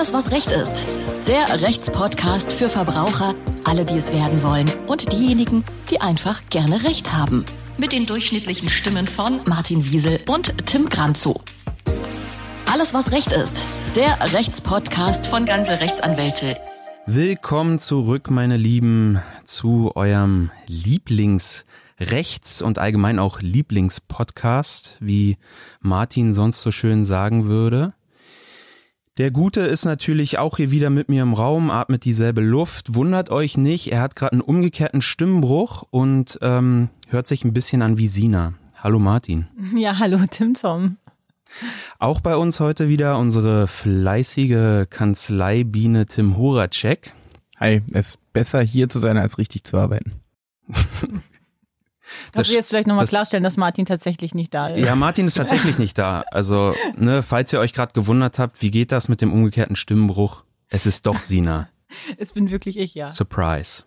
Alles, was Recht ist. Der Rechtspodcast für Verbraucher, alle, die es werden wollen und diejenigen, die einfach gerne Recht haben. Mit den durchschnittlichen Stimmen von Martin Wiesel und Tim Granzow. Alles, was Recht ist. Der Rechtspodcast von Ganze Rechtsanwälte. Willkommen zurück, meine Lieben, zu eurem Lieblingsrechts- und allgemein auch Lieblingspodcast, wie Martin sonst so schön sagen würde. Der Gute ist natürlich auch hier wieder mit mir im Raum, atmet dieselbe Luft. Wundert euch nicht, er hat gerade einen umgekehrten Stimmbruch und ähm, hört sich ein bisschen an wie Sina. Hallo Martin. Ja, hallo Tim Tom. Auch bei uns heute wieder unsere fleißige Kanzleibiene Tim Horacek. Hi, es ist besser hier zu sein, als richtig zu arbeiten. Kannst du jetzt vielleicht nochmal klarstellen, dass Martin tatsächlich nicht da ist? Ja, Martin ist tatsächlich nicht da. Also, ne, falls ihr euch gerade gewundert habt, wie geht das mit dem umgekehrten Stimmenbruch? Es ist doch Sina. es bin wirklich ich, ja. Surprise.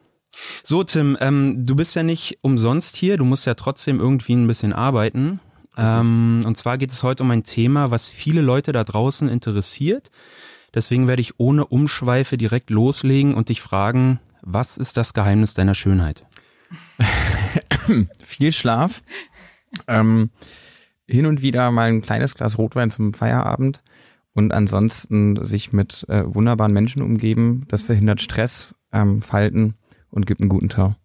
So, Tim, ähm, du bist ja nicht umsonst hier, du musst ja trotzdem irgendwie ein bisschen arbeiten. Ähm, und zwar geht es heute um ein Thema, was viele Leute da draußen interessiert. Deswegen werde ich ohne Umschweife direkt loslegen und dich fragen, was ist das Geheimnis deiner Schönheit? Viel Schlaf. Ähm, hin und wieder mal ein kleines Glas Rotwein zum Feierabend und ansonsten sich mit äh, wunderbaren Menschen umgeben. Das verhindert Stress, ähm, Falten und gibt einen guten Tau.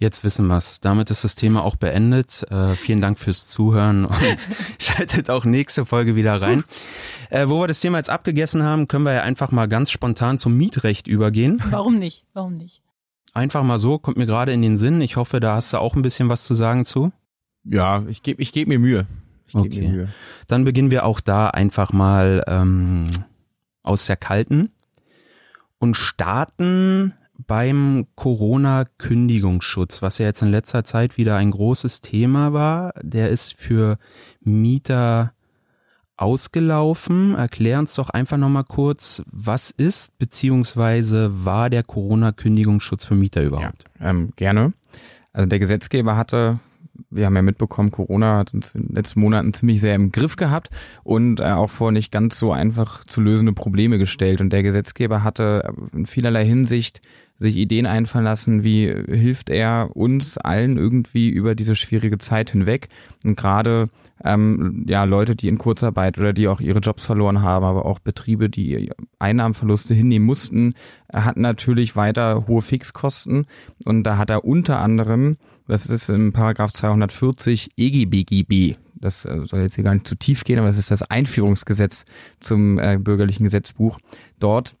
Jetzt wissen wir's. Damit ist das Thema auch beendet. Äh, vielen Dank fürs Zuhören und schaltet auch nächste Folge wieder rein. Äh, wo wir das Thema jetzt abgegessen haben, können wir ja einfach mal ganz spontan zum Mietrecht übergehen. Warum nicht? Warum nicht? Einfach mal so, kommt mir gerade in den Sinn. Ich hoffe, da hast du auch ein bisschen was zu sagen zu. Ja, ich gebe ich geb mir Mühe. Ich okay. Geb mir Mühe. Dann beginnen wir auch da einfach mal ähm, aus der Kalten und starten beim Corona-Kündigungsschutz, was ja jetzt in letzter Zeit wieder ein großes Thema war. Der ist für Mieter ausgelaufen. Erklär uns doch einfach nochmal kurz, was ist beziehungsweise war der Corona-Kündigungsschutz für Mieter überhaupt? Ja, ähm, gerne. Also der Gesetzgeber hatte wir haben ja mitbekommen, Corona hat uns in den letzten Monaten ziemlich sehr im Griff gehabt und äh, auch vor nicht ganz so einfach zu lösende Probleme gestellt. Und der Gesetzgeber hatte in vielerlei Hinsicht sich Ideen einfallen lassen, wie hilft er uns allen irgendwie über diese schwierige Zeit hinweg. Und gerade ähm, ja Leute, die in Kurzarbeit oder die auch ihre Jobs verloren haben, aber auch Betriebe, die Einnahmenverluste hinnehmen mussten, hatten natürlich weiter hohe Fixkosten. Und da hat er unter anderem, das ist im Paragraph 240 EGBGB, das äh, soll jetzt hier gar nicht zu tief gehen, aber es ist das Einführungsgesetz zum äh, bürgerlichen Gesetzbuch, dort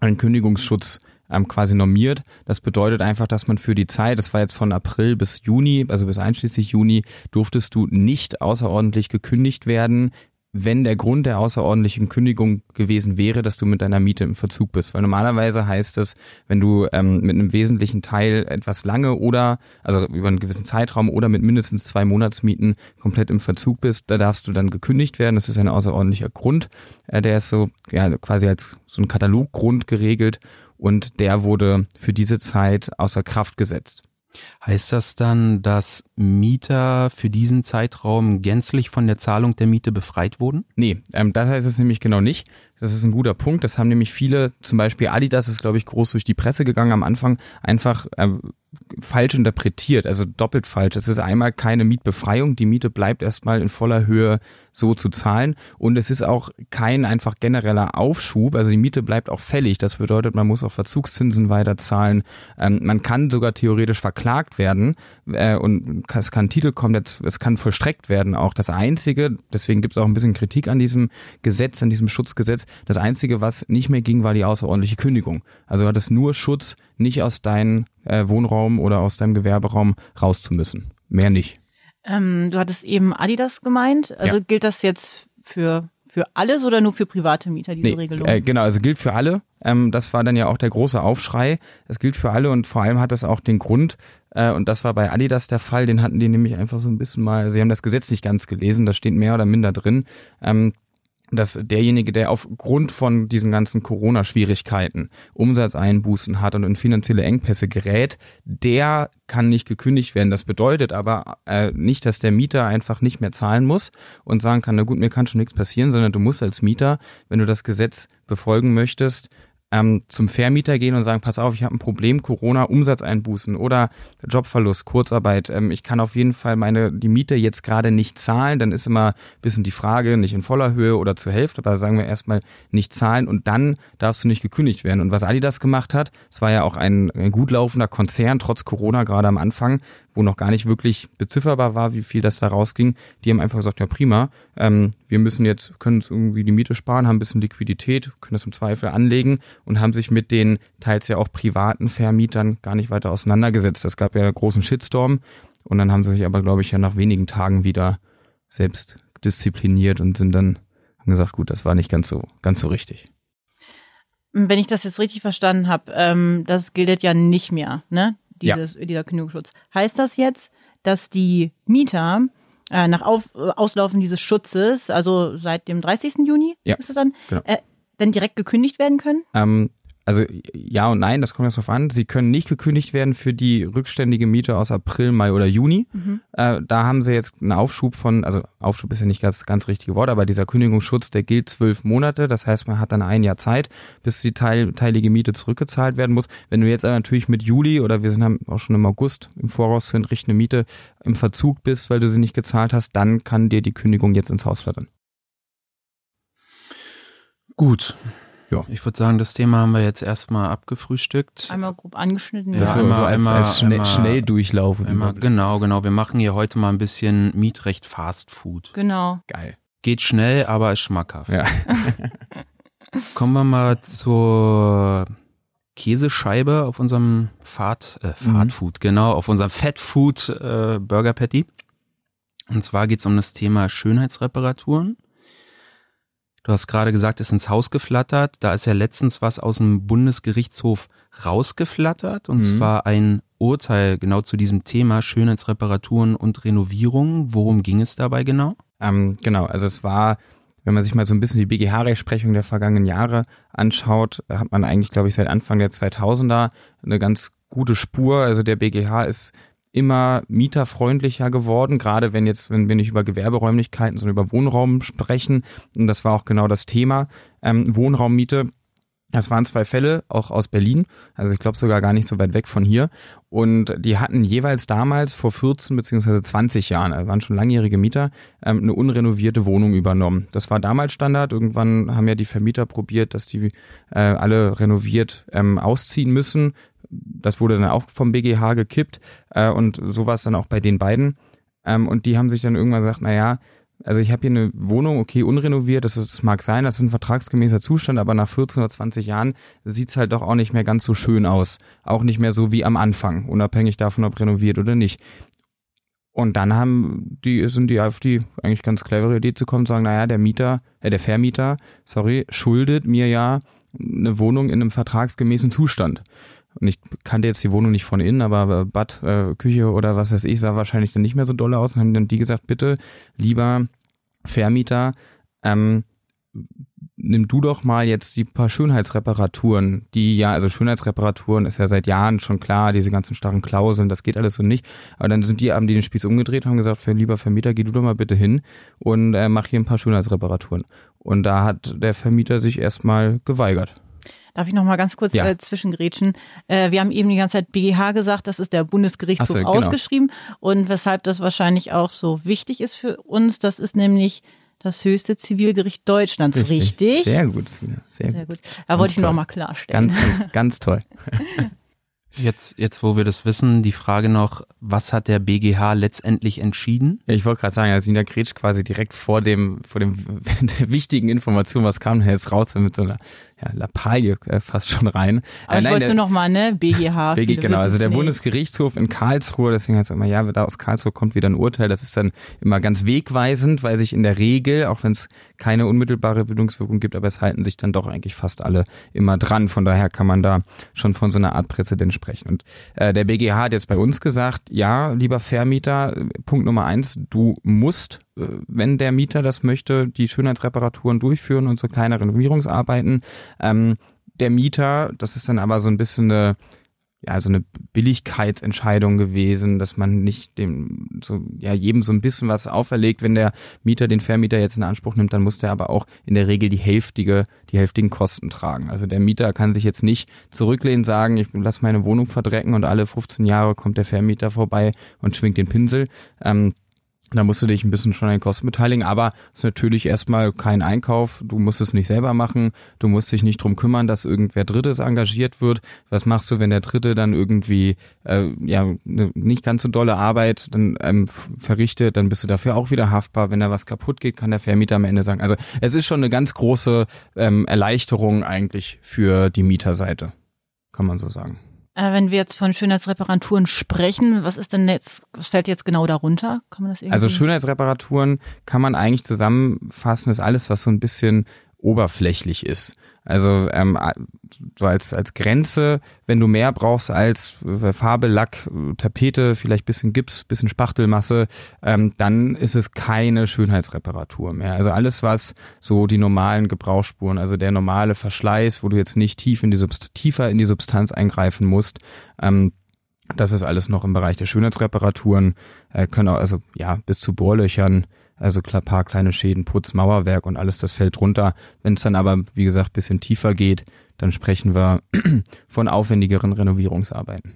einen Kündigungsschutz ähm, quasi normiert. Das bedeutet einfach, dass man für die Zeit, das war jetzt von April bis Juni, also bis einschließlich Juni, durftest du nicht außerordentlich gekündigt werden, wenn der Grund der außerordentlichen Kündigung gewesen wäre, dass du mit deiner Miete im Verzug bist. Weil normalerweise heißt es, wenn du ähm, mit einem wesentlichen Teil etwas lange oder, also über einen gewissen Zeitraum oder mit mindestens zwei Monatsmieten komplett im Verzug bist, da darfst du dann gekündigt werden. Das ist ein außerordentlicher Grund. Äh, der ist so ja, quasi als so ein Kataloggrund geregelt und der wurde für diese Zeit außer Kraft gesetzt. Heißt das dann, dass Mieter für diesen Zeitraum gänzlich von der Zahlung der Miete befreit wurden? Nee, ähm, das heißt es nämlich genau nicht. Das ist ein guter Punkt. Das haben nämlich viele, zum Beispiel Adidas ist, glaube ich, groß durch die Presse gegangen am Anfang, einfach äh, falsch interpretiert, also doppelt falsch. Es ist einmal keine Mietbefreiung, die Miete bleibt erstmal in voller Höhe so zu zahlen und es ist auch kein einfach genereller Aufschub, also die Miete bleibt auch fällig. Das bedeutet, man muss auch Verzugszinsen weiter zahlen. Ähm, man kann sogar theoretisch verklagt werden äh, und es kann Titel kommen, es kann vollstreckt werden auch. Das Einzige, deswegen gibt es auch ein bisschen Kritik an diesem Gesetz, an diesem Schutzgesetz, das Einzige, was nicht mehr ging, war die außerordentliche Kündigung. Also hat es nur Schutz, nicht aus deinem äh, Wohnraum oder aus deinem Gewerberaum raus zu müssen. Mehr nicht. Ähm, du hattest eben Adidas gemeint. Also ja. gilt das jetzt für für alles oder nur für private Mieter, diese nee, Regelung? Äh, genau, also gilt für alle. Ähm, das war dann ja auch der große Aufschrei. Es gilt für alle und vor allem hat das auch den Grund, äh, und das war bei Adidas der Fall, den hatten die nämlich einfach so ein bisschen mal, sie haben das Gesetz nicht ganz gelesen, da steht mehr oder minder drin. Ähm, dass derjenige, der aufgrund von diesen ganzen Corona-Schwierigkeiten Umsatzeinbußen hat und in finanzielle Engpässe gerät, der kann nicht gekündigt werden. Das bedeutet aber äh, nicht, dass der Mieter einfach nicht mehr zahlen muss und sagen kann, na gut, mir kann schon nichts passieren, sondern du musst als Mieter, wenn du das Gesetz befolgen möchtest, ähm, zum Vermieter gehen und sagen, pass auf, ich habe ein Problem, Corona, Umsatzeinbußen oder Jobverlust, Kurzarbeit. Ähm, ich kann auf jeden Fall meine die Miete jetzt gerade nicht zahlen. Dann ist immer bisschen die Frage, nicht in voller Höhe oder zur Hälfte, aber sagen wir erstmal nicht zahlen und dann darfst du nicht gekündigt werden. Und was Adidas gemacht hat, es war ja auch ein, ein gut laufender Konzern, trotz Corona gerade am Anfang, wo noch gar nicht wirklich bezifferbar war, wie viel das da rausging. Die haben einfach gesagt, ja prima, ähm, wir müssen jetzt, können uns irgendwie die Miete sparen, haben ein bisschen Liquidität, können das im Zweifel anlegen und haben sich mit den teils ja auch privaten Vermietern gar nicht weiter auseinandergesetzt. Das gab ja einen großen Shitstorm und dann haben sie sich aber, glaube ich, ja nach wenigen Tagen wieder selbst diszipliniert und sind dann haben gesagt, gut, das war nicht ganz so, ganz so richtig. Wenn ich das jetzt richtig verstanden habe, ähm, das gilt ja nicht mehr, ne? Dieses, ja. dieser Kündigungsschutz. Heißt das jetzt, dass die Mieter äh, nach Auf, äh, Auslaufen dieses Schutzes, also seit dem 30. Juni, ja, ist es dann, genau. äh, dann direkt gekündigt werden können? Ähm, also ja und nein, das kommt jetzt drauf an. Sie können nicht gekündigt werden für die rückständige Miete aus April, Mai oder Juni. Mhm. Äh, da haben sie jetzt einen Aufschub von, also Aufschub ist ja nicht ganz ganz richtige Wort, aber dieser Kündigungsschutz, der gilt zwölf Monate. Das heißt, man hat dann ein Jahr Zeit, bis die teil, teilige Miete zurückgezahlt werden muss. Wenn du jetzt aber natürlich mit Juli oder wir sind auch schon im August im Voraus zu entrichtende Miete im Verzug bist, weil du sie nicht gezahlt hast, dann kann dir die Kündigung jetzt ins Haus flattern. Gut, ja. Ich würde sagen, das Thema haben wir jetzt erstmal abgefrühstückt. Einmal grob angeschnitten. Ja, ja einmal, so als, einmal, als schnell, schnell durchlaufen. Einmal, genau, genau. Wir machen hier heute mal ein bisschen Mietrecht Fast Food. Genau. Geil. Geht schnell, aber ist schmackhaft. Ja. Kommen wir mal zur Käsescheibe auf unserem Fahrt, äh, Fahrtfood, mhm. genau, auf unserem Fat Food äh, Burger Patty. Und zwar geht's um das Thema Schönheitsreparaturen. Du hast gerade gesagt, ist ins Haus geflattert. Da ist ja letztens was aus dem Bundesgerichtshof rausgeflattert und mhm. zwar ein Urteil genau zu diesem Thema Schönheitsreparaturen und Renovierung. Worum ging es dabei genau? Ähm, genau, also es war, wenn man sich mal so ein bisschen die BGH-Rechtsprechung der vergangenen Jahre anschaut, hat man eigentlich, glaube ich, seit Anfang der 2000er eine ganz gute Spur. Also der BGH ist immer mieterfreundlicher geworden, gerade wenn jetzt, wenn wir nicht über Gewerberäumlichkeiten, sondern über Wohnraum sprechen. Und das war auch genau das Thema. Ähm, Wohnraummiete. Das waren zwei Fälle, auch aus Berlin, also ich glaube sogar gar nicht so weit weg von hier. Und die hatten jeweils damals vor 14 beziehungsweise 20 Jahren, also waren schon langjährige Mieter, ähm, eine unrenovierte Wohnung übernommen. Das war damals Standard. Irgendwann haben ja die Vermieter probiert, dass die äh, alle renoviert ähm, ausziehen müssen das wurde dann auch vom BGH gekippt äh, und so war es dann auch bei den beiden. Ähm, und die haben sich dann irgendwann gesagt, na ja, also ich habe hier eine Wohnung, okay, unrenoviert, das, ist, das mag sein, das ist ein vertragsgemäßer Zustand, aber nach 14 oder 20 Jahren sieht's halt doch auch nicht mehr ganz so schön aus. Auch nicht mehr so wie am Anfang, unabhängig davon, ob renoviert oder nicht. Und dann haben die, sind die auf die eigentlich ganz clevere Idee zu kommen, sagen, naja, der Mieter, äh, der Vermieter, sorry, schuldet mir ja eine Wohnung in einem vertragsgemäßen Zustand. Und ich kannte jetzt die Wohnung nicht von innen, aber Bad, äh, Küche oder was weiß ich, sah wahrscheinlich dann nicht mehr so dolle aus. Und haben dann die gesagt, bitte, lieber Vermieter, ähm, nimm du doch mal jetzt die paar Schönheitsreparaturen, die ja, also Schönheitsreparaturen ist ja seit Jahren schon klar, diese ganzen starren Klauseln, das geht alles so nicht. Aber dann sind die, haben die den Spieß umgedreht, haben gesagt, lieber Vermieter, geh du doch mal bitte hin und äh, mach hier ein paar Schönheitsreparaturen. Und da hat der Vermieter sich erstmal geweigert. Darf ich noch mal ganz kurz ja. äh, zwischengrätschen? Äh, wir haben eben die ganze Zeit BGH gesagt, das ist der Bundesgerichtshof so, genau. ausgeschrieben und weshalb das wahrscheinlich auch so wichtig ist für uns, das ist nämlich das höchste Zivilgericht Deutschlands, richtig? richtig? Sehr gut, sehr, sehr gut. Da wollte ich noch mal klarstellen. Ganz, ganz, ganz toll. Jetzt, jetzt, wo wir das wissen, die Frage noch, was hat der BGH letztendlich entschieden? Ja, ich wollte gerade sagen, also Nina Gretsch quasi direkt vor dem, vor dem der wichtigen Information, was kam denn jetzt raus mit so einer ja, Lappalie äh, fast schon rein. Aber äh, ich wollte noch mal, ne, BGH. BG, genau, also der nicht. Bundesgerichtshof in Karlsruhe, deswegen heißt es immer, ja, da aus Karlsruhe kommt wieder ein Urteil, das ist dann immer ganz wegweisend, weil sich in der Regel, auch wenn es keine unmittelbare Bildungswirkung gibt, aber es halten sich dann doch eigentlich fast alle immer dran. Von daher kann man da schon von so einer Art Präzedent sprechen. Und äh, der BGH hat jetzt bei uns gesagt, ja, lieber Vermieter, Punkt Nummer eins, du musst, äh, wenn der Mieter das möchte, die Schönheitsreparaturen durchführen und so kleine Renovierungsarbeiten. Ähm, der Mieter, das ist dann aber so ein bisschen eine ja, so eine Billigkeitsentscheidung gewesen, dass man nicht dem, so, ja, jedem so ein bisschen was auferlegt. Wenn der Mieter den Vermieter jetzt in Anspruch nimmt, dann muss der aber auch in der Regel die hälftige, die hälftigen Kosten tragen. Also der Mieter kann sich jetzt nicht zurücklehnen, sagen, ich lasse meine Wohnung verdrecken und alle 15 Jahre kommt der Vermieter vorbei und schwingt den Pinsel. Ähm, da musst du dich ein bisschen schon an den Kosten beteiligen, aber es ist natürlich erstmal kein Einkauf. Du musst es nicht selber machen. Du musst dich nicht drum kümmern, dass irgendwer Drittes engagiert wird. Was machst du, wenn der Dritte dann irgendwie äh, ja ne, nicht ganz so dolle Arbeit dann ähm, verrichtet? Dann bist du dafür auch wieder haftbar. Wenn da was kaputt geht, kann der Vermieter am Ende sagen. Also es ist schon eine ganz große ähm, Erleichterung eigentlich für die Mieterseite, kann man so sagen. Äh, wenn wir jetzt von Schönheitsreparaturen sprechen, was ist denn jetzt, was fällt jetzt genau darunter? Kann man das irgendwie? Also Schönheitsreparaturen kann man eigentlich zusammenfassen, ist alles, was so ein bisschen oberflächlich ist. Also ähm, so als, als Grenze, wenn du mehr brauchst als äh, Farbe, Lack, Tapete, vielleicht bisschen Gips, bisschen Spachtelmasse, ähm, dann ist es keine Schönheitsreparatur mehr. Also alles, was so die normalen Gebrauchsspuren, also der normale Verschleiß, wo du jetzt nicht tief in die tiefer in die Substanz eingreifen musst, ähm, das ist alles noch im Bereich der Schönheitsreparaturen, äh, können auch, also ja, bis zu Bohrlöchern, also paar kleine Schäden, Putz, Mauerwerk und alles, das fällt runter. Wenn es dann aber, wie gesagt, bisschen tiefer geht, dann sprechen wir von aufwendigeren Renovierungsarbeiten.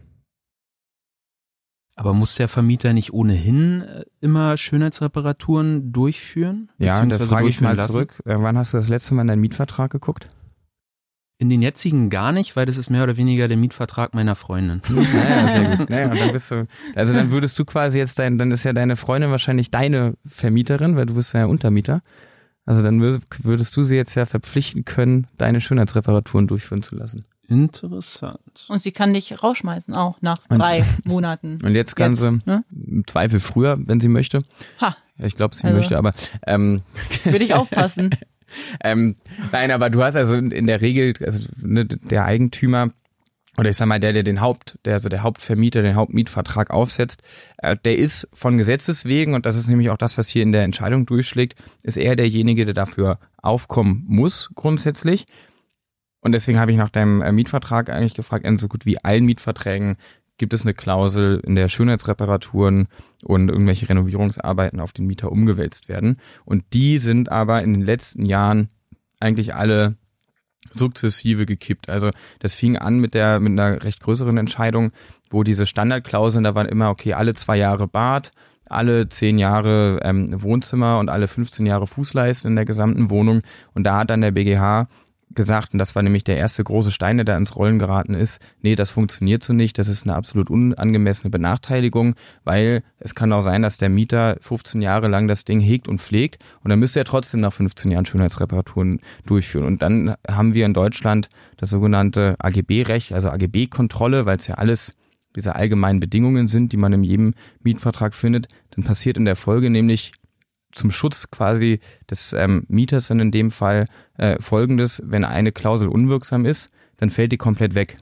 Aber muss der Vermieter nicht ohnehin äh, immer Schönheitsreparaturen durchführen? Ja, da frage ich mal lassen? zurück. Äh, wann hast du das letzte Mal in deinen Mietvertrag geguckt? In den jetzigen gar nicht, weil das ist mehr oder weniger der Mietvertrag meiner Freundin. Naja, sehr gut. Naja, dann bist du, also dann würdest du quasi jetzt dein, dann ist ja deine Freundin wahrscheinlich deine Vermieterin, weil du bist ja Untermieter. Also dann würdest du sie jetzt ja verpflichten können, deine Schönheitsreparaturen durchführen zu lassen. Interessant. Und sie kann dich rausschmeißen auch nach drei und, Monaten. Und jetzt kann jetzt, sie ne? im Zweifel früher, wenn sie möchte. Ha. Ja, ich glaube, sie also, möchte, aber ähm, würde ich aufpassen. Ähm, nein, aber du hast also in der Regel, also ne, der Eigentümer oder ich sag mal, der, der den Haupt, der, also der Hauptvermieter, den Hauptmietvertrag aufsetzt, äh, der ist von Gesetzes wegen, und das ist nämlich auch das, was hier in der Entscheidung durchschlägt, ist er derjenige, der dafür aufkommen muss, grundsätzlich. Und deswegen habe ich nach deinem äh, Mietvertrag eigentlich gefragt, in so gut wie allen Mietverträgen gibt es eine Klausel, in der Schönheitsreparaturen und irgendwelche Renovierungsarbeiten auf den Mieter umgewälzt werden. Und die sind aber in den letzten Jahren eigentlich alle sukzessive gekippt. Also das fing an mit der mit einer recht größeren Entscheidung, wo diese Standardklauseln, da waren immer okay, alle zwei Jahre Bad, alle zehn Jahre ähm, Wohnzimmer und alle 15 Jahre Fußleisten in der gesamten Wohnung. Und da hat dann der BGH gesagt, und das war nämlich der erste große Stein, der da ins Rollen geraten ist, nee, das funktioniert so nicht, das ist eine absolut unangemessene Benachteiligung, weil es kann auch sein, dass der Mieter 15 Jahre lang das Ding hegt und pflegt und dann müsste er trotzdem nach 15 Jahren Schönheitsreparaturen durchführen. Und dann haben wir in Deutschland das sogenannte AGB-Recht, also AGB-Kontrolle, weil es ja alles diese allgemeinen Bedingungen sind, die man in jedem Mietvertrag findet. Dann passiert in der Folge nämlich zum Schutz quasi des ähm, Mieters dann in dem Fall äh, folgendes, wenn eine Klausel unwirksam ist, dann fällt die komplett weg.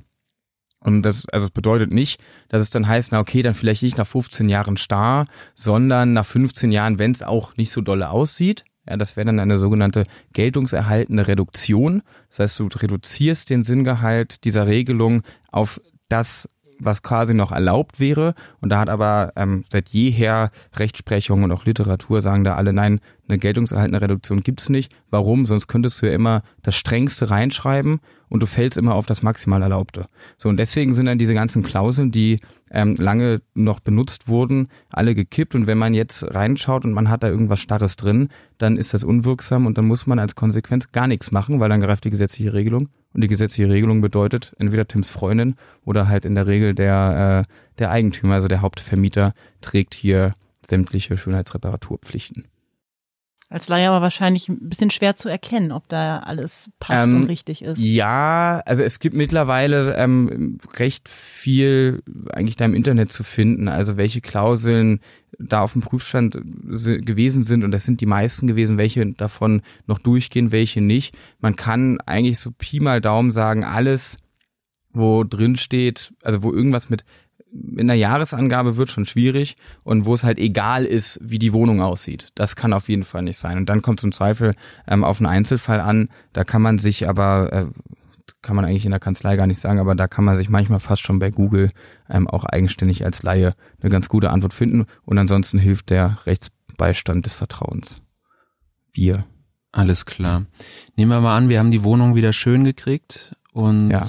Und das, also es bedeutet nicht, dass es dann heißt, na okay, dann vielleicht nicht nach 15 Jahren starr, sondern nach 15 Jahren, wenn es auch nicht so dolle aussieht. Ja, das wäre dann eine sogenannte geltungserhaltende Reduktion. Das heißt, du reduzierst den Sinngehalt dieser Regelung auf das was quasi noch erlaubt wäre. Und da hat aber ähm, seit jeher Rechtsprechung und auch Literatur sagen da alle, nein, eine geltungserhaltende Reduktion gibt's nicht. Warum? Sonst könntest du ja immer das Strengste reinschreiben und du fällst immer auf das maximal Erlaubte. So, und deswegen sind dann diese ganzen Klauseln, die ähm, lange noch benutzt wurden, alle gekippt. Und wenn man jetzt reinschaut und man hat da irgendwas Starres drin, dann ist das unwirksam und dann muss man als Konsequenz gar nichts machen, weil dann greift die gesetzliche Regelung. Und die gesetzliche Regelung bedeutet, entweder Tims Freundin oder halt in der Regel der, äh, der Eigentümer, also der Hauptvermieter, trägt hier sämtliche Schönheitsreparaturpflichten. Als Laie aber wahrscheinlich ein bisschen schwer zu erkennen, ob da alles passt ähm, und richtig ist. Ja, also es gibt mittlerweile ähm, recht viel eigentlich da im Internet zu finden, also welche Klauseln da auf dem Prüfstand gewesen sind und das sind die meisten gewesen, welche davon noch durchgehen, welche nicht. Man kann eigentlich so Pi mal Daumen sagen, alles wo drin steht, also wo irgendwas mit in einer Jahresangabe wird schon schwierig und wo es halt egal ist, wie die Wohnung aussieht. Das kann auf jeden Fall nicht sein. Und dann kommt zum Zweifel ähm, auf einen Einzelfall an. Da kann man sich aber, äh, kann man eigentlich in der Kanzlei gar nicht sagen, aber da kann man sich manchmal fast schon bei Google ähm, auch eigenständig als Laie eine ganz gute Antwort finden. Und ansonsten hilft der Rechtsbeistand des Vertrauens. Wir. Alles klar. Nehmen wir mal an, wir haben die Wohnung wieder schön gekriegt und ja.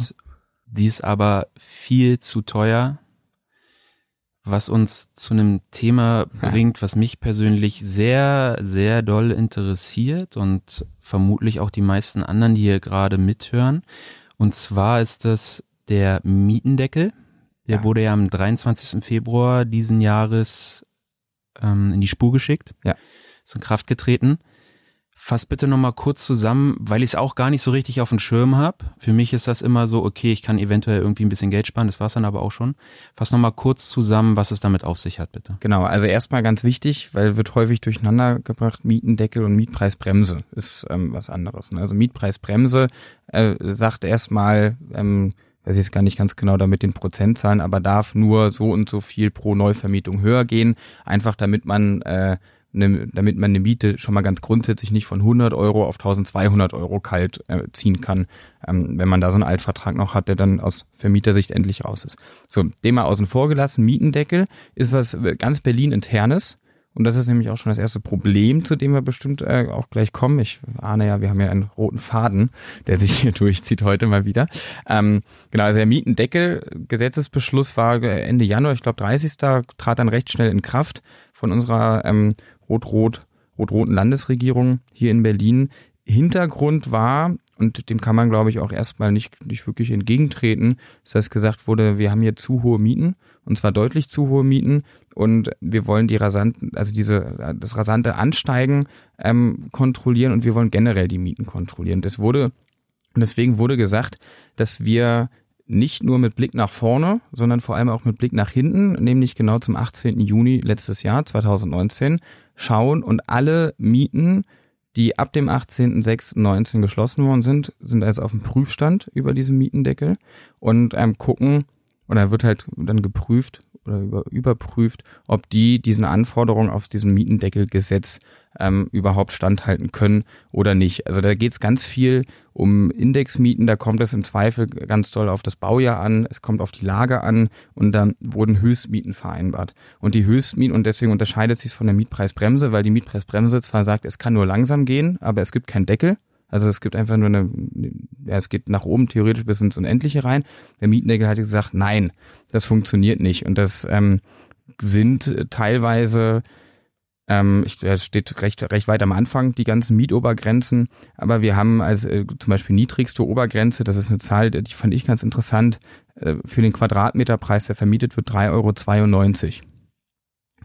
die ist aber viel zu teuer was uns zu einem Thema bringt, was mich persönlich sehr, sehr doll interessiert und vermutlich auch die meisten anderen, die hier gerade mithören. Und zwar ist das der Mietendeckel. Der ja. wurde ja am 23. Februar diesen Jahres ähm, in die Spur geschickt. Ja. Ist in Kraft getreten. Fass bitte nochmal kurz zusammen, weil ich es auch gar nicht so richtig auf dem Schirm habe. Für mich ist das immer so, okay, ich kann eventuell irgendwie ein bisschen Geld sparen, das war's dann aber auch schon. Fass nochmal kurz zusammen, was es damit auf sich hat, bitte. Genau, also erstmal ganz wichtig, weil wird häufig durcheinander gebracht, Mietendeckel und Mietpreisbremse ist ähm, was anderes. Ne? Also Mietpreisbremse äh, sagt erstmal, ähm, weiß ich jetzt gar nicht ganz genau damit den Prozentzahlen, aber darf nur so und so viel pro Neuvermietung höher gehen, einfach damit man äh, ne, damit man eine Miete schon mal ganz grundsätzlich nicht von 100 Euro auf 1200 Euro kalt äh, ziehen kann, ähm, wenn man da so einen Altvertrag noch hat, der dann aus Vermietersicht endlich raus ist. So, dem mal außen vor gelassen, Mietendeckel ist was äh, ganz Berlin internes. Und das ist nämlich auch schon das erste Problem, zu dem wir bestimmt äh, auch gleich kommen. Ich ahne ja, wir haben ja einen roten Faden, der sich hier durchzieht heute mal wieder. Ähm, genau, also der Mietendeckel, Gesetzesbeschluss war Ende Januar, ich glaube 30. trat dann recht schnell in Kraft von unserer ähm, rot-rot, rot-roten Landesregierung hier in Berlin. Hintergrund war, und dem kann man, glaube ich, auch erstmal nicht, nicht wirklich entgegentreten, ist, dass gesagt wurde, wir haben hier zu hohe Mieten, und zwar deutlich zu hohe Mieten, und wir wollen die rasanten, also diese, das rasante Ansteigen ähm, kontrollieren und wir wollen generell die Mieten kontrollieren. Das wurde, deswegen wurde gesagt, dass wir nicht nur mit Blick nach vorne, sondern vor allem auch mit Blick nach hinten, nämlich genau zum 18. Juni letztes Jahr, 2019, schauen und alle Mieten, die ab dem 18.06.19 geschlossen worden sind, sind also auf dem Prüfstand über diesen Mietendeckel und ähm, gucken, oder wird halt dann geprüft oder über, überprüft, ob die diesen Anforderungen auf diesem Mietendeckelgesetz ähm, überhaupt standhalten können oder nicht. Also da geht es ganz viel um Indexmieten, da kommt es im Zweifel ganz doll auf das Baujahr an, es kommt auf die Lage an und dann wurden Höchstmieten vereinbart. Und die Höchstmieten, und deswegen unterscheidet sich von der Mietpreisbremse, weil die Mietpreisbremse zwar sagt, es kann nur langsam gehen, aber es gibt keinen Deckel. Also es gibt einfach nur eine, ja, es geht nach oben theoretisch bis ins Unendliche rein. Der Mietendeckel hat gesagt, nein, das funktioniert nicht. Und das ähm, sind teilweise ähm, ich, das steht recht, recht weit am Anfang, die ganzen Mietobergrenzen. Aber wir haben als äh, zum Beispiel niedrigste Obergrenze, das ist eine Zahl, die fand ich ganz interessant, äh, für den Quadratmeterpreis, der vermietet wird, 3,92 Euro.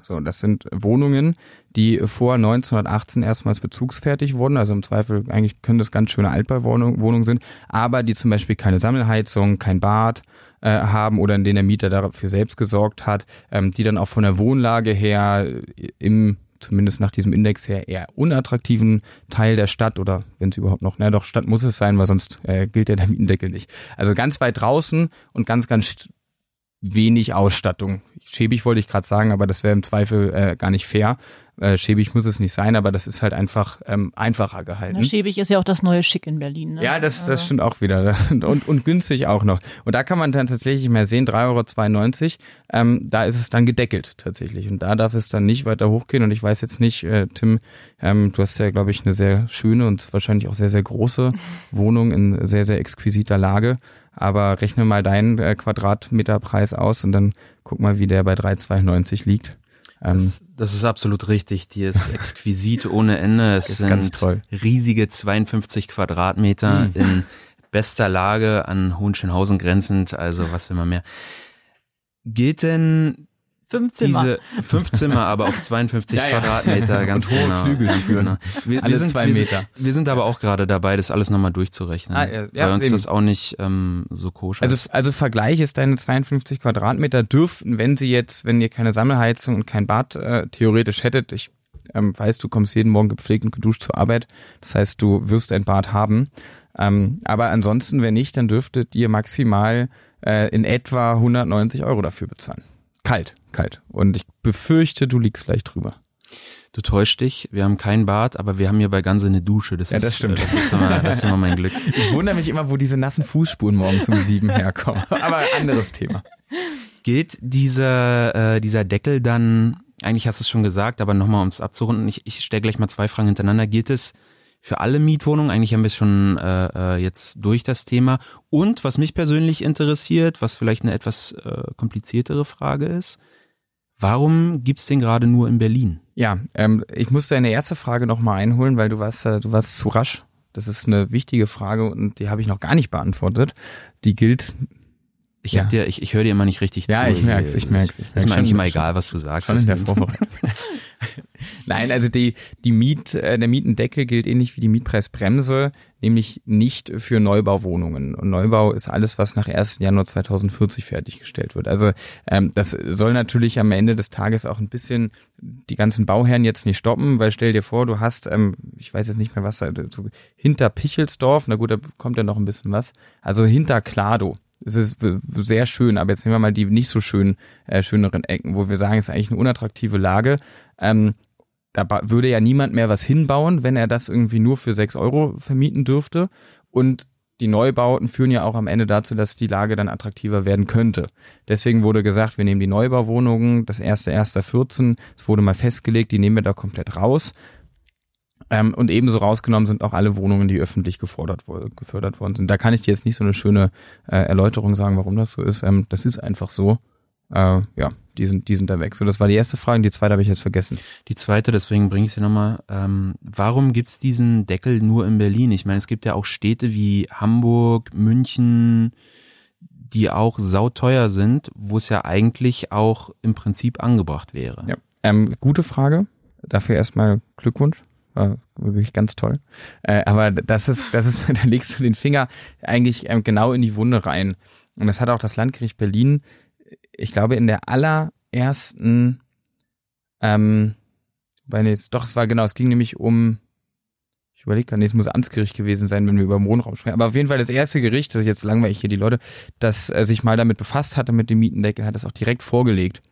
So, das sind Wohnungen, die vor 1918 erstmals bezugsfertig wurden. Also im Zweifel eigentlich können das ganz schöne Altbauwohnungen sind, aber die zum Beispiel keine Sammelheizung, kein Bad äh, haben oder in denen der Mieter dafür selbst gesorgt hat, ähm, die dann auch von der Wohnlage her im zumindest nach diesem Index her eher unattraktiven Teil der Stadt oder wenn es überhaupt noch, na doch, Stadt muss es sein, weil sonst äh, gilt ja der Mietendeckel nicht. Also ganz weit draußen und ganz, ganz wenig Ausstattung. Schäbig wollte ich gerade sagen, aber das wäre im Zweifel äh, gar nicht fair. Äh, schäbig muss es nicht sein, aber das ist halt einfach ähm, einfacher gehalten. Na, schäbig ist ja auch das neue Schick in Berlin. Ne? Ja, das, das stimmt auch wieder. Und, und günstig auch noch. Und da kann man dann tatsächlich mehr sehen, 3,92 Euro, ähm, da ist es dann gedeckelt tatsächlich. Und da darf es dann nicht weiter hochgehen. Und ich weiß jetzt nicht, äh, Tim, ähm, du hast ja, glaube ich, eine sehr schöne und wahrscheinlich auch sehr, sehr große Wohnung in sehr, sehr exquisiter Lage. Aber rechne mal deinen äh, Quadratmeterpreis aus und dann guck mal, wie der bei 3,92 liegt. Ähm, das, das, ist absolut richtig. Die ist exquisit ohne Ende. Es sind riesige 52 Quadratmeter mhm. in bester Lage an Hohenschönhausen grenzend. Also was will man mehr? Gilt denn Fünf Zimmer. Diese fünf Zimmer, aber auf 52 ja, ja. Quadratmeter, ganz Und hohe genau. Flügel. Ganz genau. Wir, wir, sind, zwei Meter. Wir, wir sind aber auch gerade dabei, das alles nochmal durchzurechnen. Ah, ja, Bei uns eben. das auch nicht ähm, so koscher. Also, also Vergleich ist deine 52 Quadratmeter dürften, wenn sie jetzt, wenn ihr keine Sammelheizung und kein Bad äh, theoretisch hättet, ich ähm, weiß, du kommst jeden Morgen gepflegt und geduscht zur Arbeit, das heißt, du wirst ein Bad haben. Ähm, aber ansonsten, wenn nicht, dann dürftet ihr maximal äh, in etwa 190 Euro dafür bezahlen. Kalt, kalt. Und ich befürchte, du liegst gleich drüber. Du täuscht dich, wir haben kein Bad, aber wir haben hier bei Ganze eine Dusche. Das Ja, ist, das stimmt. Das ist, immer, das ist immer mein Glück. Ich wundere mich immer, wo diese nassen Fußspuren morgens um sieben herkommen. Aber anderes Thema. Gilt dieser, äh, dieser Deckel dann, eigentlich hast du es schon gesagt, aber nochmal um es abzurunden, ich, ich stelle gleich mal zwei Fragen hintereinander. Gilt es für alle Mietwohnungen? Eigentlich haben wir es schon äh, äh, jetzt durch das Thema. Und was mich persönlich interessiert, was vielleicht eine etwas äh, kompliziertere Frage ist, warum gibt's den gerade nur in Berlin? Ja, ähm, ich muss deine erste Frage nochmal einholen, weil du warst, äh, du warst zu rasch. Das ist eine wichtige Frage und die habe ich noch gar nicht beantwortet. Die gilt. Ich Ja. hab dir, ich, ich höre dir immer nicht richtig Ja, zu. ich merk's, ich merk's. Ich Ist merk's mir schon- eigentlich immer egal, was du sagst. Schon in der Vorbereitung. Nein, also die, die Miet, äh, der Mietendeckel gilt ähnlich wie die Mietpreisbremse, nämlich nicht für Neubauwohnungen. Und Neubau ist alles, was nach 1. Januar 2040 fertiggestellt wird. Also ähm, das soll natürlich am Ende des Tages auch ein bisschen die ganzen Bauherren jetzt nicht stoppen, weil stell dir vor, du hast, ähm, ich weiß jetzt nicht mehr was, da, so hinter Pichelsdorf, na gut, da kommt ja noch ein bisschen was, also hinter Klado. Es ist äh, sehr schön, aber jetzt nehmen wir mal die nicht so schön äh, schöneren Ecken, wo wir sagen, es ist eigentlich eine unattraktive Lage. Ähm, da würde ja niemand mehr was hinbauen, wenn er das irgendwie nur für sechs Euro vermieten dürfte. Und die Neubauten führen ja auch am Ende dazu, dass die Lage dann attraktiver werden könnte. Deswegen wurde gesagt, wir nehmen die Neubauwohnungen, das erste, erster 14, es wurde mal festgelegt, die nehmen wir da komplett raus. Ähm, und ebenso rausgenommen sind auch alle Wohnungen, die öffentlich gefordert, gefördert worden sind. Da kann ich dir jetzt nicht so eine schöne äh, Erläuterung sagen, warum das so ist. Ähm, das ist einfach so. Äh, ja, die sind, die sind da weg. So, das war die erste Frage. Die zweite habe ich jetzt vergessen. Die zweite, deswegen bringe ich sie nochmal. Ähm, warum gibt's diesen Deckel nur in Berlin? Ich meine, es gibt ja auch Städte wie Hamburg, München, die auch sauteuer sind, wo es ja eigentlich auch im Prinzip angebracht wäre. Ja. Ähm, gute Frage. Dafür erstmal Glückwunsch. War wirklich ganz toll. Äh, aber das ist, das ist, da legst du den Finger eigentlich ähm, genau in die Wunde rein. Und das hat auch das Landgericht Berlin, ich glaube, in der allerersten, ähm, weil nee, es- doch, es war genau, es ging nämlich um, ich überlege gar nicht, es muss Amtsgericht gewesen sein, wenn wir über Wohnraum sprechen. Aber auf jeden Fall das erste Gericht, das ist jetzt langweilig hier die Leute, das äh, sich mal damit befasst hatte mit dem Mietendeckel, hat es auch direkt vorgelegt.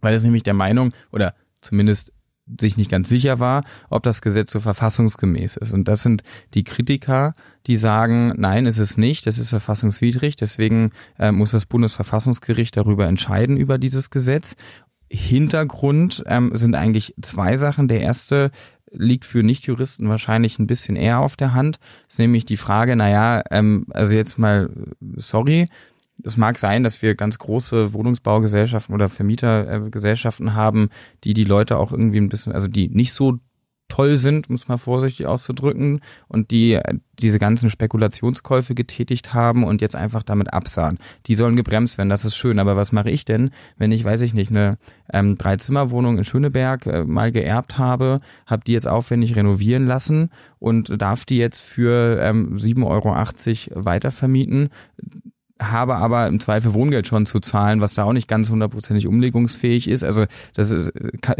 Weil es nämlich der Meinung, oder zumindest sich nicht ganz sicher war, ob das Gesetz so verfassungsgemäß ist. Und das sind die Kritiker, die sagen, nein, es ist nicht, es ist verfassungswidrig, deswegen äh, muss das Bundesverfassungsgericht darüber entscheiden, über dieses Gesetz. Hintergrund ähm, sind eigentlich zwei Sachen. Der erste liegt für Nichtjuristen wahrscheinlich ein bisschen eher auf der Hand. ist nämlich die Frage, naja, ähm, also jetzt mal, sorry, es mag sein, dass wir ganz große Wohnungsbaugesellschaften oder Vermietergesellschaften haben, die die Leute auch irgendwie ein bisschen, also die nicht so toll sind, es mal vorsichtig auszudrücken, und die äh, diese ganzen Spekulationskäufe getätigt haben und jetzt einfach damit absahen. Die sollen gebremst werden, das ist schön. Aber was mache ich denn, wenn ich, weiß ich nicht, eine ähm, Dreizimmerwohnung in Schöneberg äh, mal geerbt habe, habe die jetzt aufwendig renovieren lassen und darf die jetzt für ähm, 7,80 Euro weitervermieten? Habe aber im Zweifel Wohngeld schon zu zahlen, was da auch nicht ganz hundertprozentig umlegungsfähig ist. Also das ist,